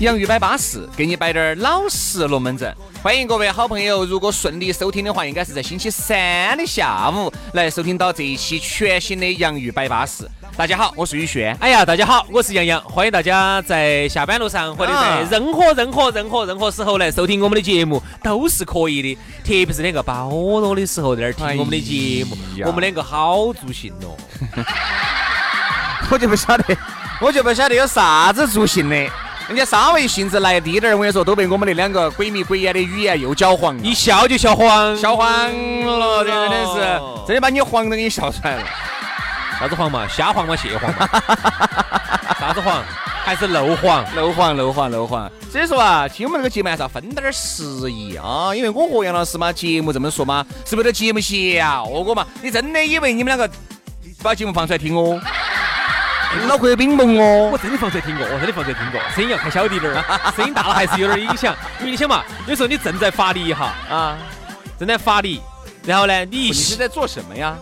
洋芋摆巴士，给你摆点儿老实龙门阵。欢迎各位好朋友，如果顺利收听的话，应该是在星期三的下午来收听到这一期全新的洋芋摆巴士。大家好，我是宇轩。哎呀，大家好，我是杨洋。欢迎大家在下班路上或者在任何任何任何任何时候来收听我们的节目，都是可以的。特别是两个包罗的时候在那儿听我们的节目，我们两个好助兴哦。我就不晓得，我就不晓得有啥子助兴的。人家稍微兴致来低点儿，我跟你说，都被我们那两个鬼迷鬼眼的语言又搅黄，一笑就笑黄，笑黄了，真的是，真的把你黄都给你笑出来了。啥子黄嘛？虾黄嘛？蟹黄嘛？啥子黄？还是漏黄？漏黄，漏黄，漏黄。所以说啊，听我们这个节目还是要分点儿时宜啊，因为我和杨老师嘛，节目这么说嘛，是为了节目效果嘛。你真的以为你们两个把节目放出来听哦？脑壳有冰崩哦！我真的放出来听过，我真的放出来听过，声音要开小滴点儿，声音大了还是有点影响。因为你想嘛，有时候你正在发力哈啊，正在发力，然后呢，你你是在做什么呀？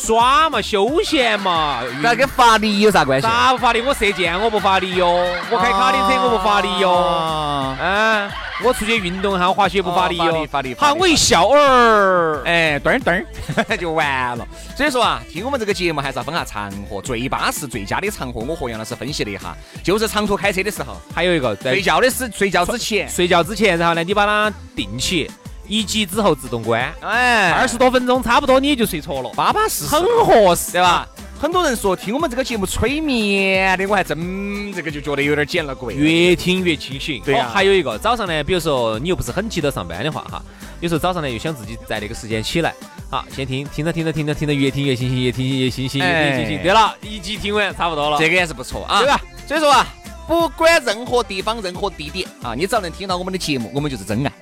耍嘛，休闲嘛，那跟发力有啥关系？咋不发力？我射箭我不发力哟，我开卡丁车我不发力哟，嗯，我出去运动哈，滑雪不发力哟，发力。好，我一笑儿，哎，噔噔 就完了。所以说啊，听我们这个节目还是要分下场合，最巴适、最佳的场合，我和杨老师分析了一下，就是长途开车的时候，还有一个睡觉的时，睡觉之前，睡觉之前，然后呢，你把它定起。一级之后自动关，哎，二十多分钟差不多你也就睡着了，巴巴适适，很合适，对吧？很多人说听我们这个节目催眠的，我还真这个就觉得有点捡了鬼，越听越清醒。对呀，还有一个早上呢，比如说你又不是很急着上班的话哈，有时候早上呢又想自己在那个时间起来，好，先听，听着听着听着听着越听越清醒，越听越清醒，越听越清醒。对了，一集听完差不多了，这个也是不错啊，对吧？所以说啊，不管任何地方任何地点啊，你只要能听到我们的节目，我们就是真爱。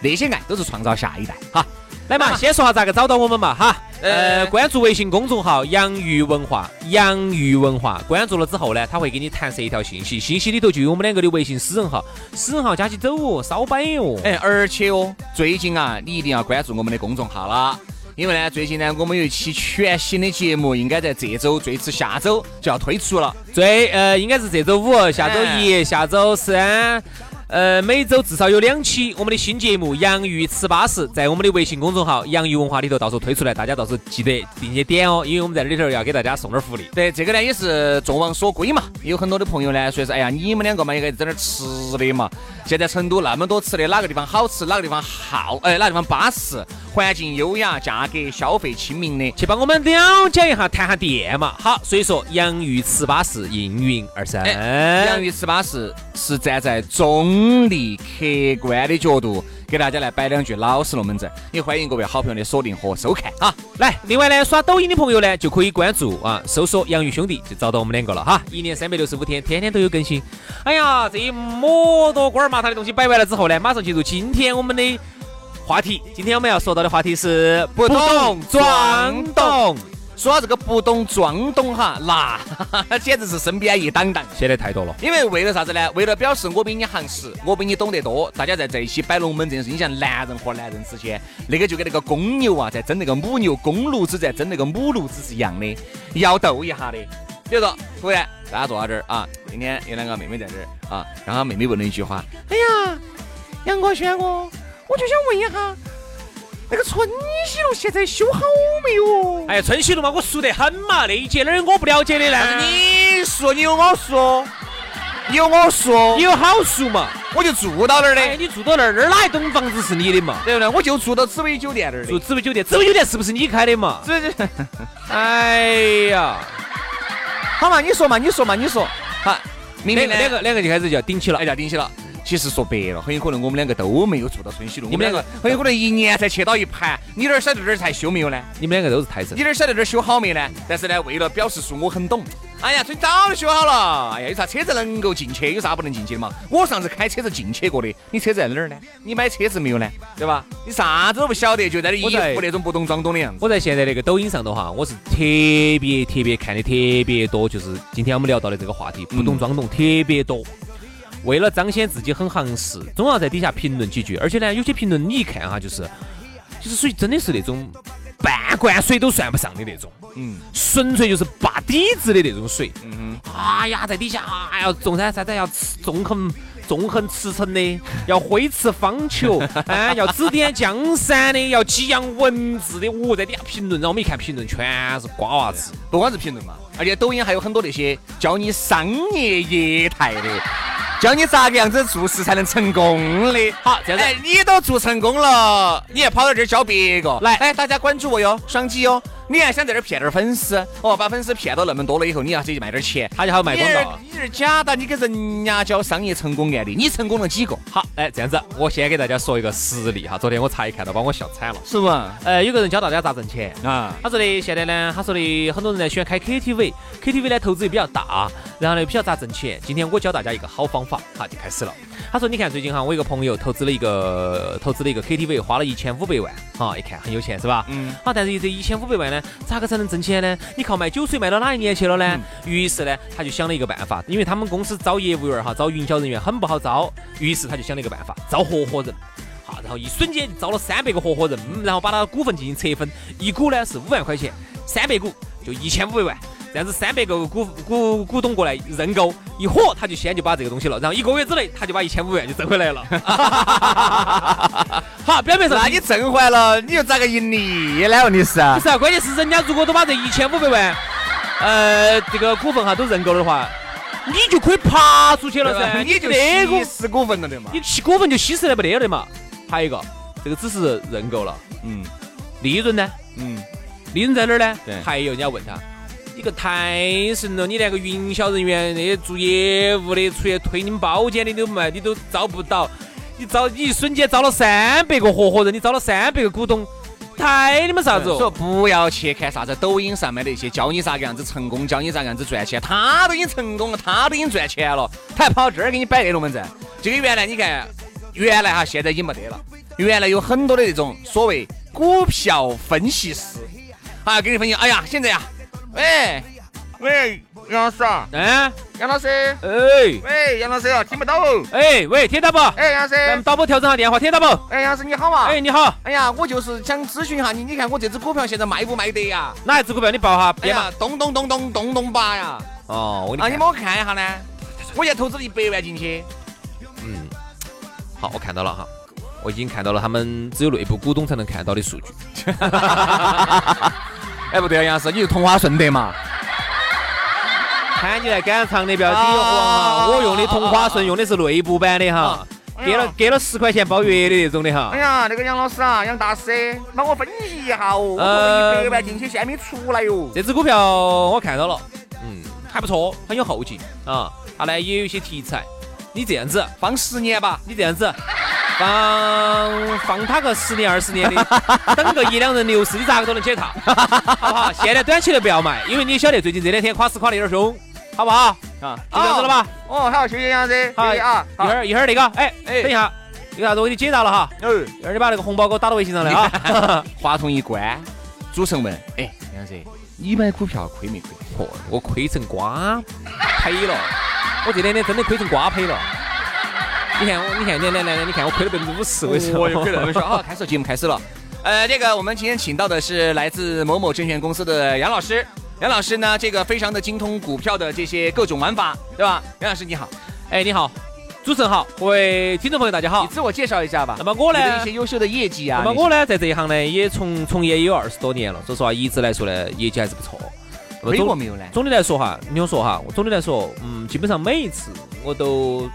那些爱都是创造下一代，哈，来嘛，先说下咋个找到我们嘛，哈，呃，关注微信公众号“洋芋文化”，洋芋文化，关注了之后呢，他会给你弹射一条信息，信息里头就有我们两个的微信私人号，私人号加起走哦，烧摆哦，哎，而且哦，最近啊，你一定要关注我们的公众号了，因为呢，最近呢，我们有一期全新的节目，应该在这周，最迟下周就要推出了，最呃，应该是这周五，下周一，下周三。呃，每周至少有两期我们的新节目《洋芋吃巴适》在我们的微信公众号“洋芋文化”里头，到时候推出来，大家到时候记得并且点哦，因为我们在这里头要给大家送点福利。对，这个呢也是众望所归嘛。有很多的朋友呢说是，哎呀，你们两个嘛应该整点吃的嘛。现在成都那么多吃的，哪个地方好吃，哪个地方好，哎，哪个地方巴适，环境优雅，价格消费亲民的，去帮我们了解一下，谈下店嘛。好，所以说洋芋糍粑是应运而生。洋芋糍粑是是站在中立客观的角度给大家来摆两句老实龙门阵，也欢迎各位好朋友的锁定和收看哈。来，另外呢，刷抖音的朋友呢就可以关注啊，搜索洋芋兄弟就找到我们两个了哈。一年三百六十五天，天天都有更新。哎呀，这一么多瓜儿麻他的东西摆完了之后呢，马上进入今天我们的话题。今天我们要说到的话题是不懂装懂。说到这个不懂装懂哈，那 简直是身边一挡挡。写的太多了。因为为了啥子呢？为了表示我比你行实，我比你懂得多。大家在在一起摆龙门阵，是你像男人和男人之间，那个就跟那个公牛啊在争那个母牛，公鹿子在争那个母鹿子是一样的，要斗一下的。比如说，突然大家坐到这儿啊，今天有两个妹妹在这儿啊，然后妹妹问了一句话：“哎呀，杨哥、轩哥，我就想问一下，那个春熙路现在修好没有？”哎呀，春熙路嘛，我熟得很嘛，那一节哪儿有我不了解的呢？你熟你有我熟，你，有我熟，你有好熟嘛？我就住到那儿的，哎，你住到那儿，那儿哪一栋房子是你的嘛？对不对？我就住到紫薇酒店那儿的。住紫薇酒店，紫薇酒店是不是你开的嘛？哎呀，好嘛，你说嘛，你说嘛，你说，好，明两明呢个两个两个就开始就要顶起了哎，。要顶起了。其实说白了，很有可能我们两个都没有住到春熙路，你们两个很有可能一年才切到一盘。你哪儿晓得这儿才修没有呢？你们两个都是太子你。哪儿晓得这儿修好没呢？但是呢，为了表示说我很懂，哎呀，这早就修好了。哎呀，有啥车子能够进去，有啥不能进去的嘛？我上次开车子进去过的，你车子在哪儿呢？你买车子没有呢？对吧？你啥子都不晓得，就在那一副那种不懂装懂的样子。我在现在那个抖音上头哈，我是特别特别看的特别多，就是今天我们聊到的这个话题，不懂装懂特别多。为了彰显自己很行势，总要在底下评论几句。而且呢，有些评论你一看哈，就是就是属于真的是那种半罐水都算不上的那种，嗯纯粹就是拔底子的那种水。嗯哎呀，在底下哎呀，纵山啥子要吃纵横纵横驰骋的，要挥斥方遒，哎，要指点江山的，要激扬文字的。我在底下评论，然后我们一看评论全是瓜娃子。不光是评论嘛，而且抖音还有很多那些教你商业业态的，教你咋个样子做事才能成功的。好，这样子哎，你都做成功了，你还跑到这儿教别个？来哎，大家关注我哟，双击哟。你还想在这儿骗点儿粉丝？哦，把粉丝骗到那么多了以后，你要自己卖点儿钱。他就好卖广告。你是假的，你给人家教商业成功案例，你成功了几个？好，哎，这样子，我先给大家说一个实例哈。昨天我查一看到，把我笑惨了。是不？呃，有个人教大家咋挣钱。啊，他说的现在呢，他说的很多人呢喜欢开 KTV，KTV 呢投资也比较大，然后呢不晓得咋挣钱。今天我教大家一个好方法，哈，就开始了。他说，你看最近哈，我一个朋友投资了一个投资了一个 KTV，花了一千五百万，哈，一看很有钱是吧？嗯。好，但是这一千五百万呢，咋个才能挣钱呢？你靠卖酒水卖到哪一年去了呢？于是呢，他就想了一个办法，因为他们公司招业务员哈，招营销人员很不好招，于是他就想了一个办法，招合伙人。好，然后一瞬间招了三百个合伙人，嗯然后把他的股份进行拆分，一股呢是五万块钱，三百股就一千五百万。这样子三百个股股股东过来认购，一伙他就先就把这个东西了，然后一个月之内他就把一千五百万就挣回来了。好，表面上那你挣回来了，你又咋个盈利呢？问题是不是啊，关键是人家如果都把这一千五百万，呃，这个股份哈都认购的话，你就可以爬出去了噻，你就那个稀释股份了的嘛。你吸股份就稀释的不得了的嘛。还有一个，这个只是认购了，嗯利润呢？嗯，利润在哪儿呢？对还有人家问他，你个太神了，你连个营销人员、那些做业务的、出去推你们包间的都卖，你都招不到。你招，你一瞬间招了三百个合伙人，你招了三百个股东，太你们啥子所以哦？不要去看啥子抖音上面那些教你咋个样子成功，教你咋个样子赚钱，他都已经成功了，他都已经赚钱了，他还跑这儿给你摆那龙门阵。这个原来你看，原来哈现在已经没得了，原来有很多的那种所谓股票分析师，啊，给你分析，哎呀，现在呀，喂喂，杨老师啊，嗯，杨老师，哎。喂，杨老师啊，听不到。哦，哎喂，听到不，哎，杨老师，咱们导播调整下电话，听到不，哎，杨老师你好嘛，哎你好，哎呀，我就是想咨询一下你，你看我这只股票现在卖不卖得呀？哪一只股票？你报哈？哎呀，咚咚咚咚咚咚吧呀！哦，我给啊，你看。你帮我看一下呢。我现在投资了一百万进去，嗯，好，我看到了哈，我已经看到了他们只有内部股东才能看到的数据。哎，不对啊，杨老师，你是同花顺德嘛？喊你来赶场的不要抵黄啊哈，我用的同花顺用的是内部版的哈，给了给了十块钱包月的那种的哈哎。呀，那个杨老师啊，杨大师，帮我分析一下哦。我投呃了一百万进去，现在没出来哟。这只股票我看到了，嗯，还不错，很有后劲啊。它呢也有一些题材，你这样子，放十年吧。你这样子。放放他个十年二十年的，等个一两人牛市，你咋个都能解套，好不好？现在短期内不要卖，因为你晓得最近这两天垮死垮的有点凶，好不好？啊，就这样子了吧？哦，好，谢谢杨老师，好，谢谢啊。一会儿一会儿那个，哎哎等一下，有啥子我给你解答了哈。儿，一会儿你把那个红包给我打到微信上来啊。话筒一关，主持人问，哎，杨老师，你买股票亏没亏？嚯，我亏成瓜赔了，我这两天真的亏成瓜胚了。你看我，你看，来来来来，你看我亏了百分之五十，为什么？我又亏了那么少。好，开始节目开始了。呃，这个我们今天请到的是来自某某证券公司的杨老师。杨老师呢，这个非常的精通股票的这些各种玩法，对吧？杨老师你好，哎，你好，主持人好，各位听众朋友大家好你。自我介绍一下吧。那么我呢一些优秀的业绩啊。那么我呢，在这一行呢，也从从业也有二十多年了。说实话，一直来说呢，业绩还是不错。亏过没有呢？总的来说哈，你听我说哈，我总的来说，嗯，基本上每一次我都，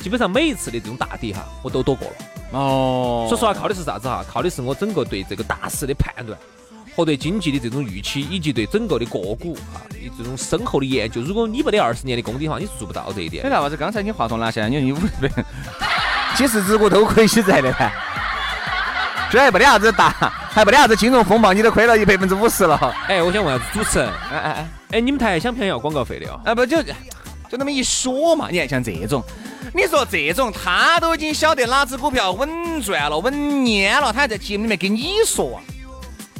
基本上每一次的这种大跌哈，我都躲过了。哦说实话，靠的是啥子哈？靠的是我整个对这个大势的判断，和对经济的这种预期，以及对整个的个股啊，以这种深厚的研究。如果你没得二十年的功底的话，你是做不到这一点哎，那啥子？刚才你话筒拿下来，你你五十倍，几十只股都可以起在的噻。这还没得啥子大，还没得啥子金融风暴，你都亏了一百分之五十了。哎，我想问下主持人，哎哎哎，哎，你们台想不想要广告费的哦？啊不就就那么一说嘛？你看像这种，你说这种他都已经晓得哪只股票稳赚了、稳蔫了，他还在节目里面跟你说啊，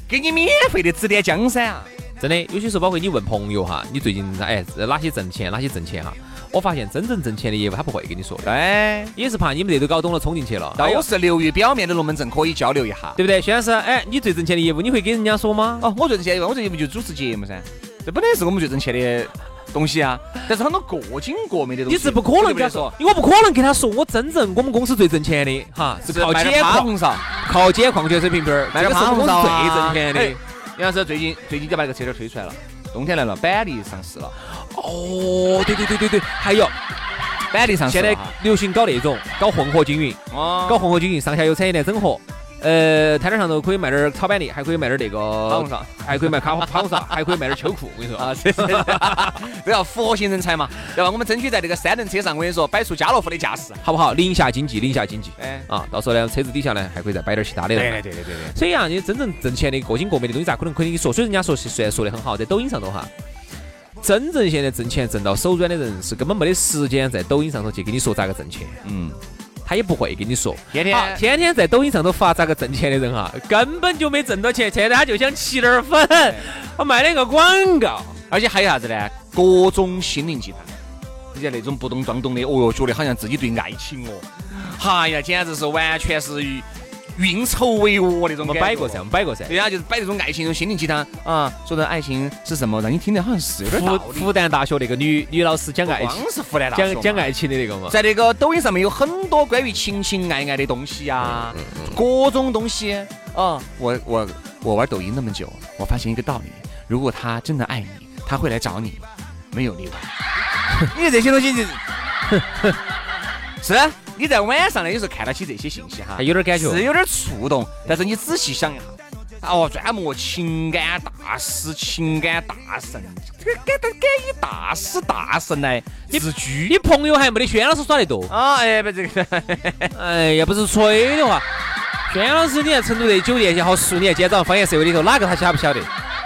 给你免费的指点江山啊。真的，有些时候包括你问朋友哈，你最近哎哪些挣钱，哪些挣钱哈？我发现真正挣钱的业务他不会跟你说的，对，也是怕你们这都搞懂了冲进去了，都是流于表面的龙门阵，可以交流一下。对不对？薛老师，哎，你最挣钱的业务你会给人家说吗？哦，我最挣钱的业务，我最业务就主持节目噻？这本来是我们最挣钱的东西啊，但是很多过经过美的东西，你是不可能跟他说，我不可能跟他说，我真正我们公司最挣钱的哈，是靠捡矿，上，靠捡矿泉水瓶瓶儿，卖这个是我们点趴红苕最挣钱的。哎。杨老师最近最近就把这个车点推出来了，冬天来了，板栗上市了，哦，对对对对对，还有。板栗上市现在。流行搞那种搞混合经营，哦。搞混合经营，上下游产业链整合。呃，摊摊上头可以卖点儿炒板栗，还可以卖点儿那个还可以卖卡趴红苕，还可以卖点儿秋裤。我跟你说啊，这这要佛系人才嘛，对吧？我们争取在这个三轮车上，我跟你说，摆出家乐福的架势。好不好？零下经济，零下经济。哎，啊，到时候呢，车子底下呢还可以再摆点儿其他的。对对对对对对。所以啊，你真正挣钱的各经各美的东西，咋可能可以跟你说？所以人家说虽然说的很好，在抖音上头哈，真正现在挣钱挣到手软的人是根本没得时间在抖音上头去跟你说咋个挣钱，嗯，他也不会跟你说。天天好天天在抖音上头发咋个挣钱的人哈，根本就没挣到钱，现在他就想吸点儿粉，我卖两个广告。而且还有啥子呢？各种心灵鸡汤，你像那种不懂装懂的，哦哟，觉得好像自己对爱情哦，哎呀，简直是完全是运筹帷幄那种感觉。我们摆过噻，我们摆过噻。对呀，就是摆这种爱情、这种心灵鸡汤啊，说的爱情是什么，让你听得好像是有点道理。复复旦大学那个女女老师讲爱情，光是复旦大学讲讲爱情的那个嘛。在那个抖音上面有很多关于情情爱爱的东西啊，各种东西啊。我我我玩抖音那么久，我发现一个道理：如果他真的爱你，他会来找你，没有例外。因为这些东西就 是你在晚上呢，有时候看到起这些信息哈，还有点感觉是有点触动。但是你仔细想一下。哦，专门情感大师、情感大神，这个敢敢敢以大师大神来自居你朋友还没得轩老师耍得多。啊！哎，不这个，哎呀，不是吹的话，轩老师，你在成都这酒店也好熟，你看今天早上方言社会里头哪个他晓不晓得？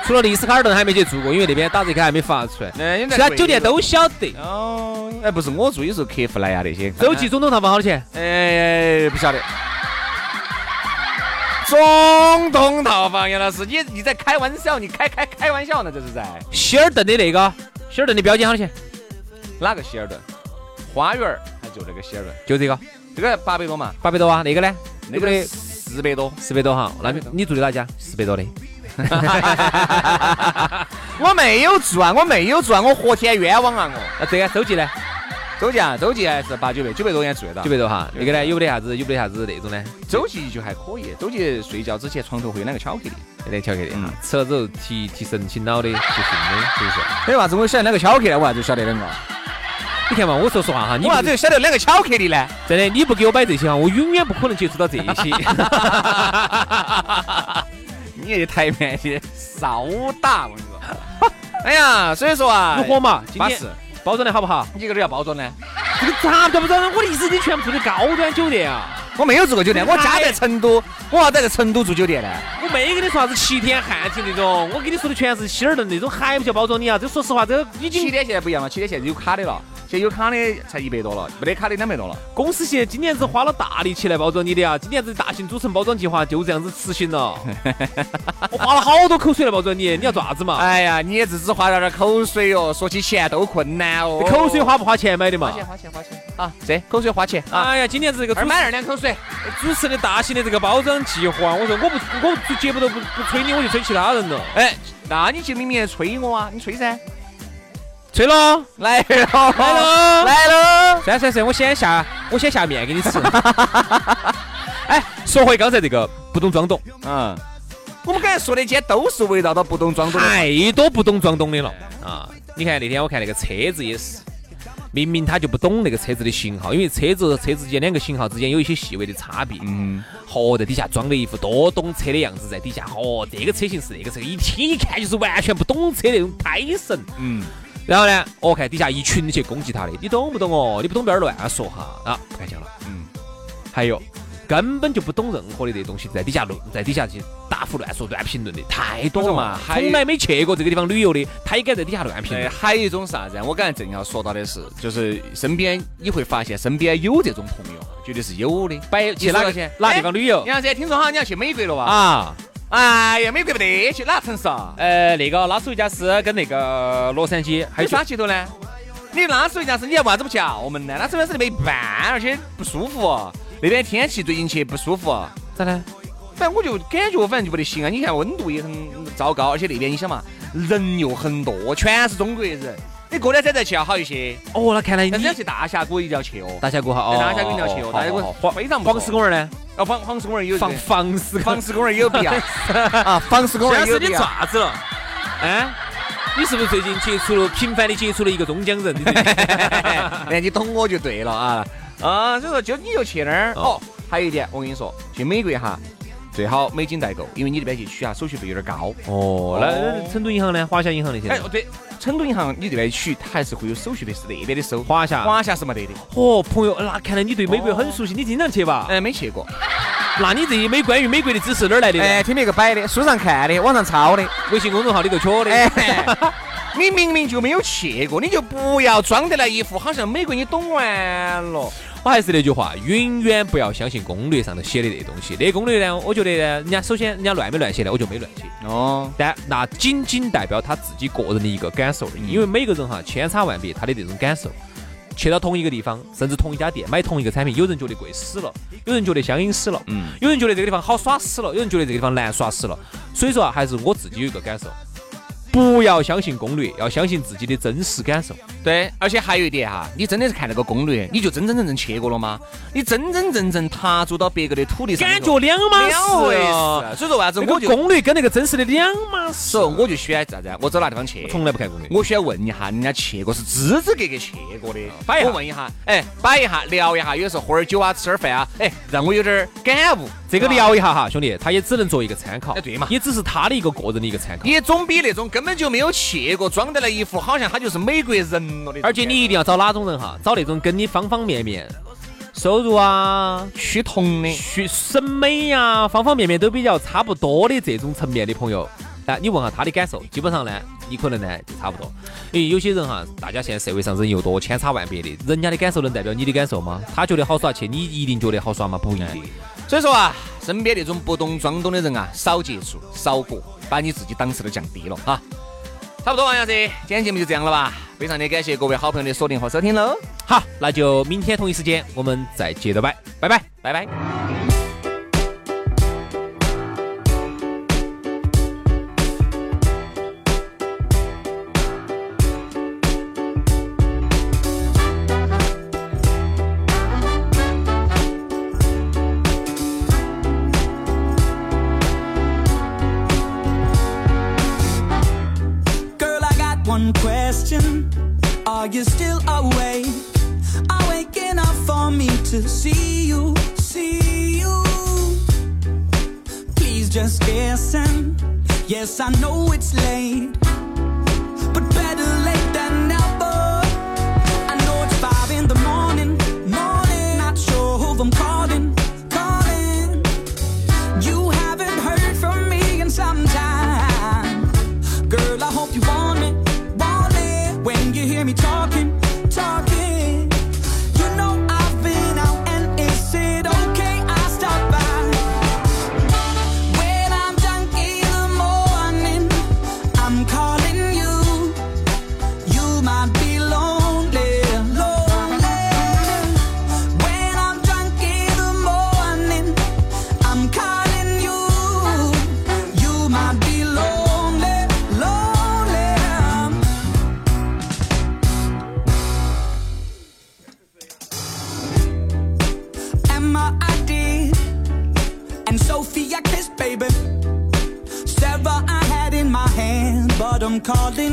除了丽思卡尔顿还没去住过，因为那边打折卡还没发出来，哎其他酒店都晓得。哦，哎，不是我住，有时候客户来呀那些，洲际总统套房好多钱？哎，不晓得。总统套房，杨老师，你你在开玩笑？你开开开玩笑呢？这是在希尔顿的那个，希尔顿的标间好多钱？哪个希尔顿？花园儿还就那个希尔顿，就这个，这个八百多嘛，八百多啊。那个呢？那个四百多。四百多哈。那你住的哪家？四百多的。我没有住啊，我没有住啊，我何天冤枉啊我。那这个周记呢？周记啊，周记还是八九百，九百多应该住得到九。百多哈。那个呢？有没得啥子？有没得啥子那种呢？周记就还可以，周记睡觉之前床头会有两个巧克力。有点巧克力哈嗯，吃了之后提提神醒脑的，提神的，是不是？为啥子我晓得两个巧克力呢？我啥子晓得两个？你看嘛，我说实话哈，你我不啥子晓得两个巧克力呢？真的，你不给我摆这些哈，我永远不可能接触到这些。你这台面的稍大，我跟你说。哎呀，所以说啊，如何嘛？今天巴适。包装的好不好？你这个都要包装呢？这个咋不着？我的意思，你全部住的高端酒店啊！我没有住过酒店，我家在成都，我要在这成都住酒店呢。我没跟你说啥子七天汉庭那种，我跟你说的全是希尔顿那种，还不叫包装你啊？这说实话，这已经七天现在不一样了，七天现在有卡的了，现在有卡的才一百多了，没得卡的两百多了。公司现在今年子花了大力气来包装你的啊！今年子大型组成包装计划就这样子实行了，我花了好多口水来包装你，你要做啥子嘛？哎呀，你也只是花了点口水哦，说起钱都困难哦。口水花不花钱买的嘛花？钱花钱花钱啊！这口水花钱啊！哎呀，今年子这个主二买二两口水。主持的大型的这个包装计划，我说我不我节目都不不吹你，我就吹其他人了。哎，那你就明明吹我啊，你吹噻。吹了，来了，来了来了。算算算，我先下我先下面给你吃。哎，说回刚才这个不懂装懂，嗯，我们刚才说的，今天都是围绕到不懂装懂。太多不懂装懂的了啊！你看那天我看那个车子也是，明明他就不懂那个车子的型号，因为车子和车子间两个型号之间有一些细微的差别。嗯，嚯，在底下装的一副多懂车的样子，在底下，嚯，这个车型是那个车，一听一看就是完全不懂车那种胎神。嗯，然后呢，我看底下一群去攻击他的，你懂不懂哦？你不懂不要乱说哈啊！不看讲了。嗯，还有。根本就不懂任何的这东西，在底下论，在底下去答复乱说、乱评论的太多了嘛！从来没去过这个地方旅游的，他也敢在底下乱评论。还有一种啥子？我刚才正要说到的是，就是身边你会发现身边有这种朋友，绝对是有的。摆去哪个去？哪个地方旅游？杨子，听说好你要去美国了哇？啊！哎呀，美国不得去哪城市啊？呃，那个拉斯维加斯跟那个洛杉矶，还有啥去头呢？你拉斯维加斯，你要为啥子不叫我们呢？拉斯维加斯没办，而且不舒服。那边天气最近去不舒服，咋的？反正我就感觉，反正就不得行啊！你看温度也很糟糕，而且那边你想嘛，人又很多，全是中国人。你过两天再去要好一些。哦，那看来你要去大峡谷一定要去哦。大峡谷好，大峡谷一定要去哦。大峡谷非常黄石公园呢？哦，黄黄石公园有黄黄石黄石公园有必要啊！黄石公园有必要。啥子了？哎，你是不是最近接触了频繁的接触了一个中江人？哎，你懂我就对了啊。啊，所以说就你就去那儿哦。还有一点，我跟你说，去美国哈，最好美金代购，因为你这边去取啊，手续费有点高。哦，那成都银行呢？华夏银行那些？哎，对，成都银行你这边取，它还是会有手续费，是那边的收。华夏，华夏是没得的。哦，朋友，那看来你对美国很熟悉，你经常去吧？哎，没去过。那你这些美关于美国的知识哪儿来的？哎，听别个摆的，书上看的，网上抄的，微信公众号里头缺的。你明明就没有去过，你就不要装得来一副好像美国你懂完了。我还是那句话，永远不要相信攻略上头写的那东西。那攻略呢，我觉得呢，人家首先人家乱没乱写的，我就没乱写。哦。但那仅仅代表他自己个人的一个感受，因为每个人哈千差万别，他的这种感受。去到同一个地方，甚至同一家店买同一个产品，有人觉得贵死了，有人觉得香烟死了，嗯，有人觉得这个地方好耍死了，有人觉得这个地方难耍死了。所以说啊，还是我自己有一个感受。不要相信攻略，要相信自己的真实感受。对，而且还有一点哈，你真的是看那个攻略，你就真真正正去过了吗？你真真正正踏足到别个的土地上，感觉两码事。所以说为啥子我就攻略跟那个真实的两码事？我就喜欢啥子？我走哪地方去？从来不看攻略。我喜欢问一下人家去过是支支格格去过的摆。我问一下，哎，摆一下，聊一下，有时候喝点酒啊，吃点饭啊，哎，让我有点感悟。这个聊一下哈，兄弟，他也只能做一个参考。哎，对嘛，也只是他的一个个人的一个参考。也总比那种根本就没有去过，装得来一副好像他就是美国人了的。而且你一定要找哪种人哈？找那种跟你方方面面，收入啊趋同的，趋审美呀，方方面面都比较差不多的这种层面的朋友。哎，你问下他的感受，基本上呢，你可能呢就差不多。因为有些人哈，大家现在社会上人又多，千差万别的，人家的感受能代表你的感受吗？他觉得好耍去，你一定觉得好耍吗？不一定。所以说啊，身边那种不懂装懂的人啊，少接触，少过，把你自己档次都降低了哈。差不多，王老师，今天节目就这样了吧？非常的感谢各位好朋友的锁定和收听喽。好，那就明天同一时间我们再接着拜，拜拜，拜拜。Calling